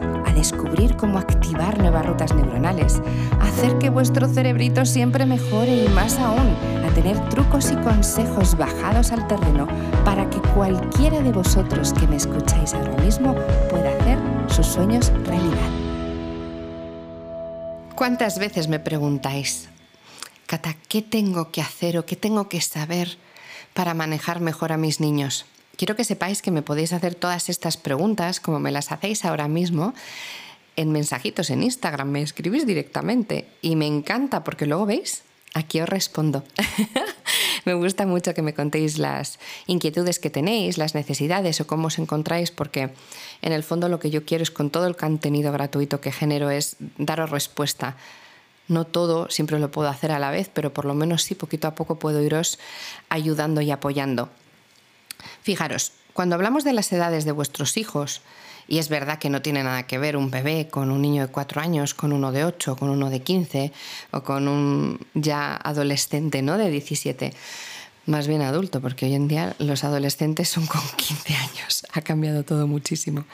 a descubrir cómo activar nuevas rutas neuronales, a hacer que vuestro cerebrito siempre mejore y más aún, a tener trucos y consejos bajados al terreno para que cualquiera de vosotros que me escucháis ahora mismo pueda hacer sus sueños realidad. ¿Cuántas veces me preguntáis, Cata, qué tengo que hacer o qué tengo que saber para manejar mejor a mis niños? Quiero que sepáis que me podéis hacer todas estas preguntas como me las hacéis ahora mismo en mensajitos en Instagram, me escribís directamente y me encanta porque luego veis, aquí os respondo. me gusta mucho que me contéis las inquietudes que tenéis, las necesidades o cómo os encontráis, porque en el fondo lo que yo quiero es con todo el contenido gratuito que genero es daros respuesta. No todo siempre lo puedo hacer a la vez, pero por lo menos sí poquito a poco puedo iros ayudando y apoyando. Fijaros, cuando hablamos de las edades de vuestros hijos, y es verdad que no tiene nada que ver un bebé con un niño de cuatro años, con uno de ocho, con uno de 15 o con un ya adolescente ¿no? de 17. Más bien adulto, porque hoy en día los adolescentes son con 15 años. Ha cambiado todo muchísimo.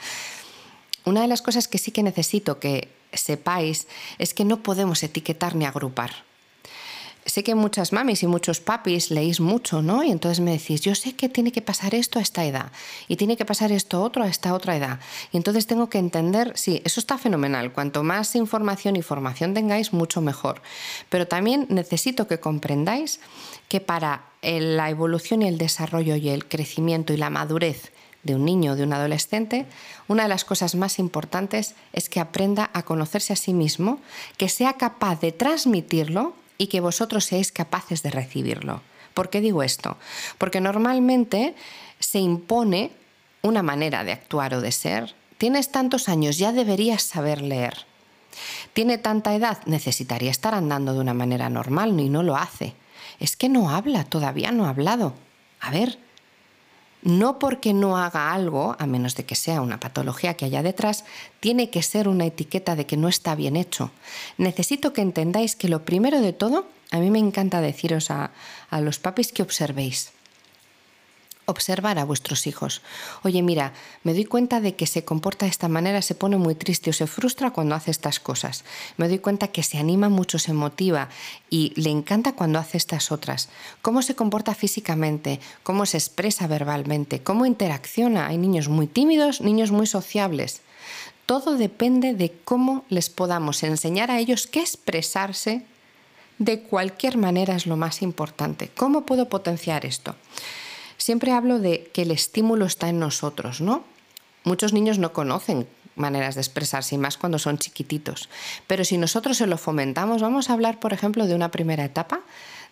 Una de las cosas que sí que necesito que sepáis es que no podemos etiquetar ni agrupar sé que muchas mamis y muchos papis leéis mucho, ¿no? Y entonces me decís, yo sé que tiene que pasar esto a esta edad y tiene que pasar esto otro a esta otra edad. Y entonces tengo que entender, sí, eso está fenomenal. Cuanto más información y formación tengáis, mucho mejor. Pero también necesito que comprendáis que para la evolución y el desarrollo y el crecimiento y la madurez de un niño o de un adolescente, una de las cosas más importantes es que aprenda a conocerse a sí mismo, que sea capaz de transmitirlo y que vosotros seáis capaces de recibirlo. ¿Por qué digo esto? Porque normalmente se impone una manera de actuar o de ser. Tienes tantos años, ya deberías saber leer. Tiene tanta edad, necesitaría estar andando de una manera normal y no lo hace. Es que no habla, todavía no ha hablado. A ver, no porque no haga algo, a menos de que sea una patología que haya detrás, tiene que ser una etiqueta de que no está bien hecho. Necesito que entendáis que lo primero de todo, a mí me encanta deciros a, a los papis que observéis observar a vuestros hijos. Oye, mira, me doy cuenta de que se comporta de esta manera, se pone muy triste o se frustra cuando hace estas cosas. Me doy cuenta que se anima mucho, se motiva y le encanta cuando hace estas otras. ¿Cómo se comporta físicamente? ¿Cómo se expresa verbalmente? ¿Cómo interacciona? Hay niños muy tímidos, niños muy sociables. Todo depende de cómo les podamos enseñar a ellos qué expresarse de cualquier manera es lo más importante. ¿Cómo puedo potenciar esto? Siempre hablo de que el estímulo está en nosotros, ¿no? Muchos niños no conocen maneras de expresarse, y más cuando son chiquititos. Pero si nosotros se lo fomentamos, vamos a hablar, por ejemplo, de una primera etapa,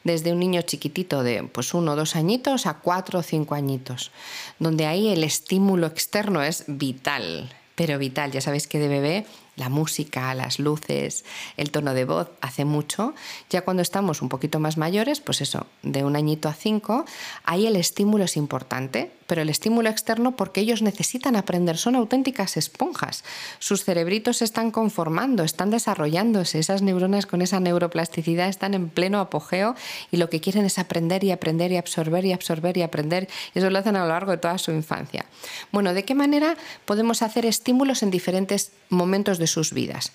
desde un niño chiquitito de pues uno o dos añitos a cuatro o cinco añitos, donde ahí el estímulo externo es vital, pero vital. Ya sabéis que de bebé la música, las luces, el tono de voz hace mucho. Ya cuando estamos un poquito más mayores, pues eso, de un añito a cinco, ahí el estímulo es importante, pero el estímulo externo porque ellos necesitan aprender, son auténticas esponjas. Sus cerebritos se están conformando, están desarrollándose, esas neuronas con esa neuroplasticidad están en pleno apogeo y lo que quieren es aprender y aprender y absorber y absorber y aprender. Y eso lo hacen a lo largo de toda su infancia. Bueno, ¿de qué manera podemos hacer estímulos en diferentes momentos de sus vidas.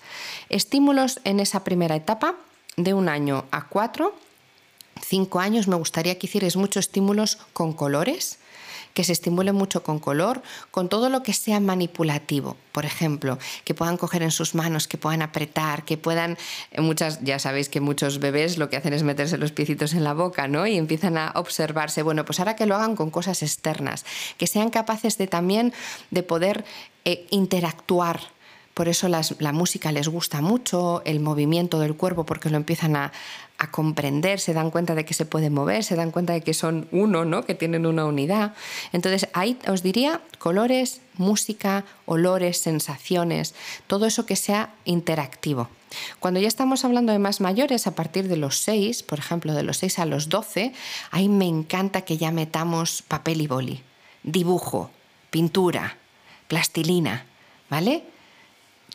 Estímulos en esa primera etapa, de un año a cuatro, cinco años, me gustaría que hicierais muchos estímulos con colores, que se estimule mucho con color, con todo lo que sea manipulativo. Por ejemplo, que puedan coger en sus manos, que puedan apretar, que puedan. Eh, muchas, ya sabéis que muchos bebés lo que hacen es meterse los piecitos en la boca, ¿no? Y empiezan a observarse. Bueno, pues ahora que lo hagan con cosas externas, que sean capaces de también de poder eh, interactuar por eso la música les gusta mucho, el movimiento del cuerpo, porque lo empiezan a, comprender, se dan cuenta de que se pueden mover, se dan cuenta de que son uno, ¿no? que tienen una unidad. Entonces ahí os diría colores, música, olores, sensaciones, todo eso que sea interactivo. Cuando ya estamos hablando de más mayores, a partir de los 6, por ejemplo, de los 6 a los 12, ahí me encanta que ya metamos papel y boli, dibujo, pintura, plastilina, ¿vale?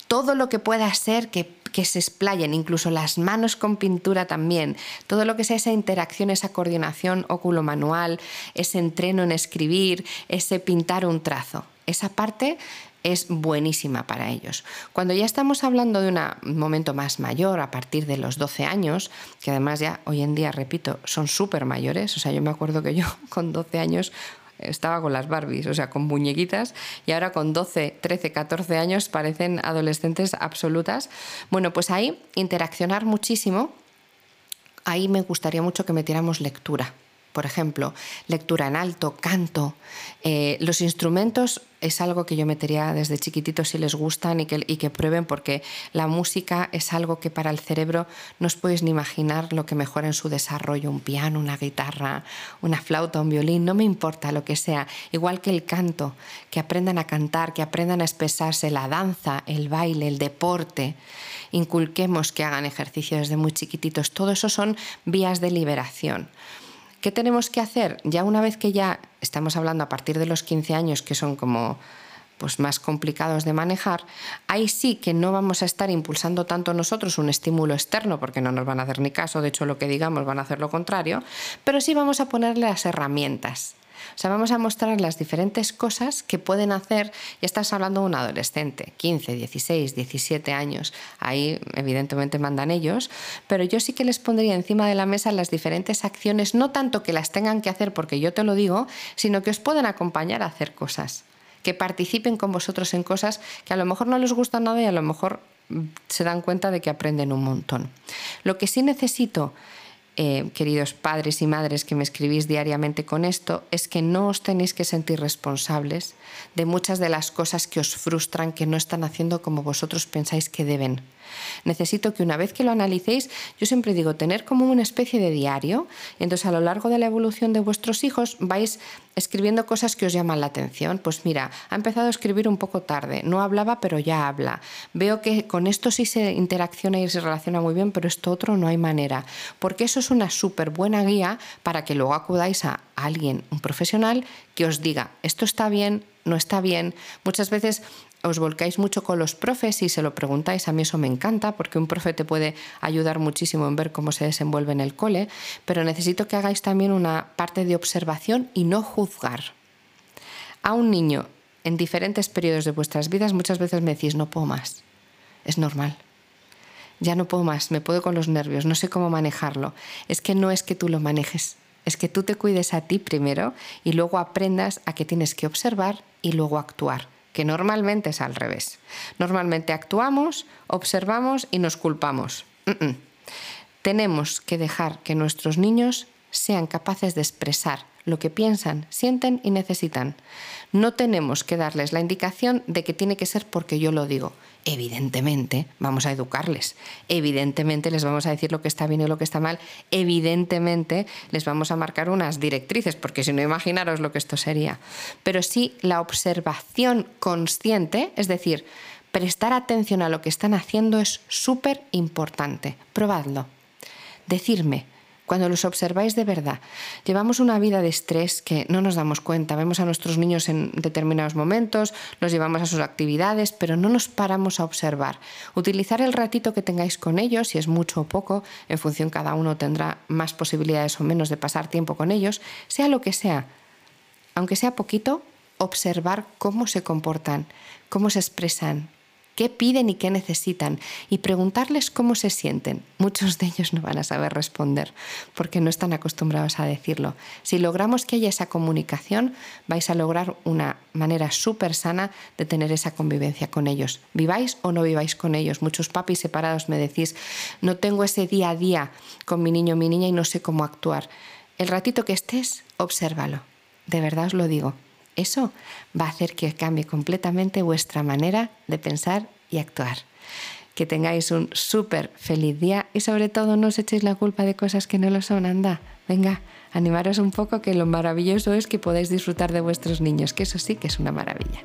Todo lo que pueda ser que, que se explayen, incluso las manos con pintura también, todo lo que sea esa interacción, esa coordinación óculo-manual, ese entreno en escribir, ese pintar un trazo. Esa parte es buenísima para ellos. Cuando ya estamos hablando de un momento más mayor, a partir de los 12 años, que además ya hoy en día, repito, son súper mayores, o sea, yo me acuerdo que yo con 12 años estaba con las Barbies, o sea, con muñequitas, y ahora con 12, 13, 14 años parecen adolescentes absolutas. Bueno, pues ahí interaccionar muchísimo, ahí me gustaría mucho que metiéramos lectura por ejemplo, lectura en alto, canto. Eh, los instrumentos es algo que yo metería desde chiquititos si les gustan y que, prueben porque la música es algo que para el cerebro no os podéis ni imaginar lo que mejora en su desarrollo, un piano, una guitarra, una flauta, un violín, no me importa lo que sea, igual que el canto, que aprendan a cantar, que aprendan a expresarse, la danza, el baile, el deporte, inculquemos que hagan ejercicio desde muy chiquititos, todo eso son vías de liberación. ¿Qué tenemos que hacer? Ya una vez que ya estamos hablando a partir de los 15 años, que son como pues más complicados de manejar, ahí sí que no vamos a estar impulsando tanto nosotros un estímulo externo, porque no nos van a hacer ni caso, de hecho lo que digamos van a hacer lo contrario, pero sí vamos a ponerle las herramientas. O sea, vamos a mostrar las diferentes cosas que pueden hacer, y estás hablando de un adolescente, 15, 16, 17 años, ahí evidentemente mandan ellos, pero yo sí que les pondría encima de la mesa las diferentes acciones, no tanto que las tengan que hacer porque yo te lo digo, sino que os pueden acompañar a hacer cosas, que participen con vosotros en cosas que a lo mejor no les gustan nada y a lo mejor mm, se dan cuenta de que aprenden un montón. Lo que sí necesito eh, queridos padres y madres que me escribís diariamente con esto, es que no os tenéis que sentir responsables de muchas de las cosas que os frustran, que no están haciendo como vosotros pensáis que deben. Necesito que una vez que lo analicéis, yo siempre digo, tener como una especie de diario, y entonces a lo largo de la evolución de vuestros hijos vais escribiendo cosas que os llaman la atención. Pues mira, ha empezado a escribir un poco tarde, no hablaba pero ya habla. Veo que con esto sí se interacciona y se relaciona muy bien, pero esto otro no hay manera. Porque eso es una súper buena guía para que luego acudáis a alguien, un profesional, que os diga, esto está bien, no está bien. Muchas veces os volcáis mucho con los profes y se lo preguntáis, a mí eso me encanta porque un profe te puede ayudar muchísimo en ver cómo se desenvuelve en el cole, pero necesito que hagáis también una parte de observación y no juzgar. A un niño en diferentes periodos de vuestras vidas muchas veces me decís, no puedo más, es normal. Ya no puedo más, me puedo con los nervios, no sé cómo manejarlo. Es que no es que tú lo manejes, es que tú te cuides a ti primero y luego aprendas a que tienes que observar y luego actuar que normalmente es al revés. Normalmente actuamos, observamos y nos culpamos. Tenemos que dejar que nuestros niños sean capaces de expresar lo que piensan, sienten y necesitan. No tenemos que darles la indicación de que tiene que ser porque yo lo digo. Evidentemente, vamos a educarles. Evidentemente les vamos a decir lo que está bien y lo que está mal. Evidentemente les vamos a marcar unas directrices, porque si no, imaginaros lo que esto sería. Pero sí la observación consciente, es decir, prestar atención a lo que están haciendo es súper importante. Probadlo. Decirme, cuando los observáis de verdad. Llevamos una vida de estrés que no nos damos cuenta. Vemos a nuestros niños en determinados momentos, los llevamos a sus actividades, pero no nos paramos a observar. Utilizar el ratito que tengáis con ellos, si es mucho o poco, en función cada uno tendrá más posibilidades o menos de pasar tiempo con ellos, sea lo que sea. Aunque sea poquito, observar cómo se comportan, cómo se expresan, qué piden y qué necesitan y preguntarles cómo se sienten. Muchos de ellos no van a saber responder porque no están acostumbrados a decirlo. Si logramos que haya esa comunicación, vais a lograr una manera súper sana de tener esa convivencia con ellos. Viváis o no viváis con ellos. Muchos papis separados me decís, no tengo ese día a día con mi niño o mi niña y no sé cómo actuar. El ratito que estés, obsérvalo. De verdad os lo digo. Eso va a hacer que cambie completamente vuestra manera de pensar y actuar. Que tengáis un súper feliz día y sobre todo no os echéis la culpa de cosas que no lo son. Anda, venga, animaros un poco que lo maravilloso es que podáis disfrutar de vuestros niños, que eso sí que es una maravilla.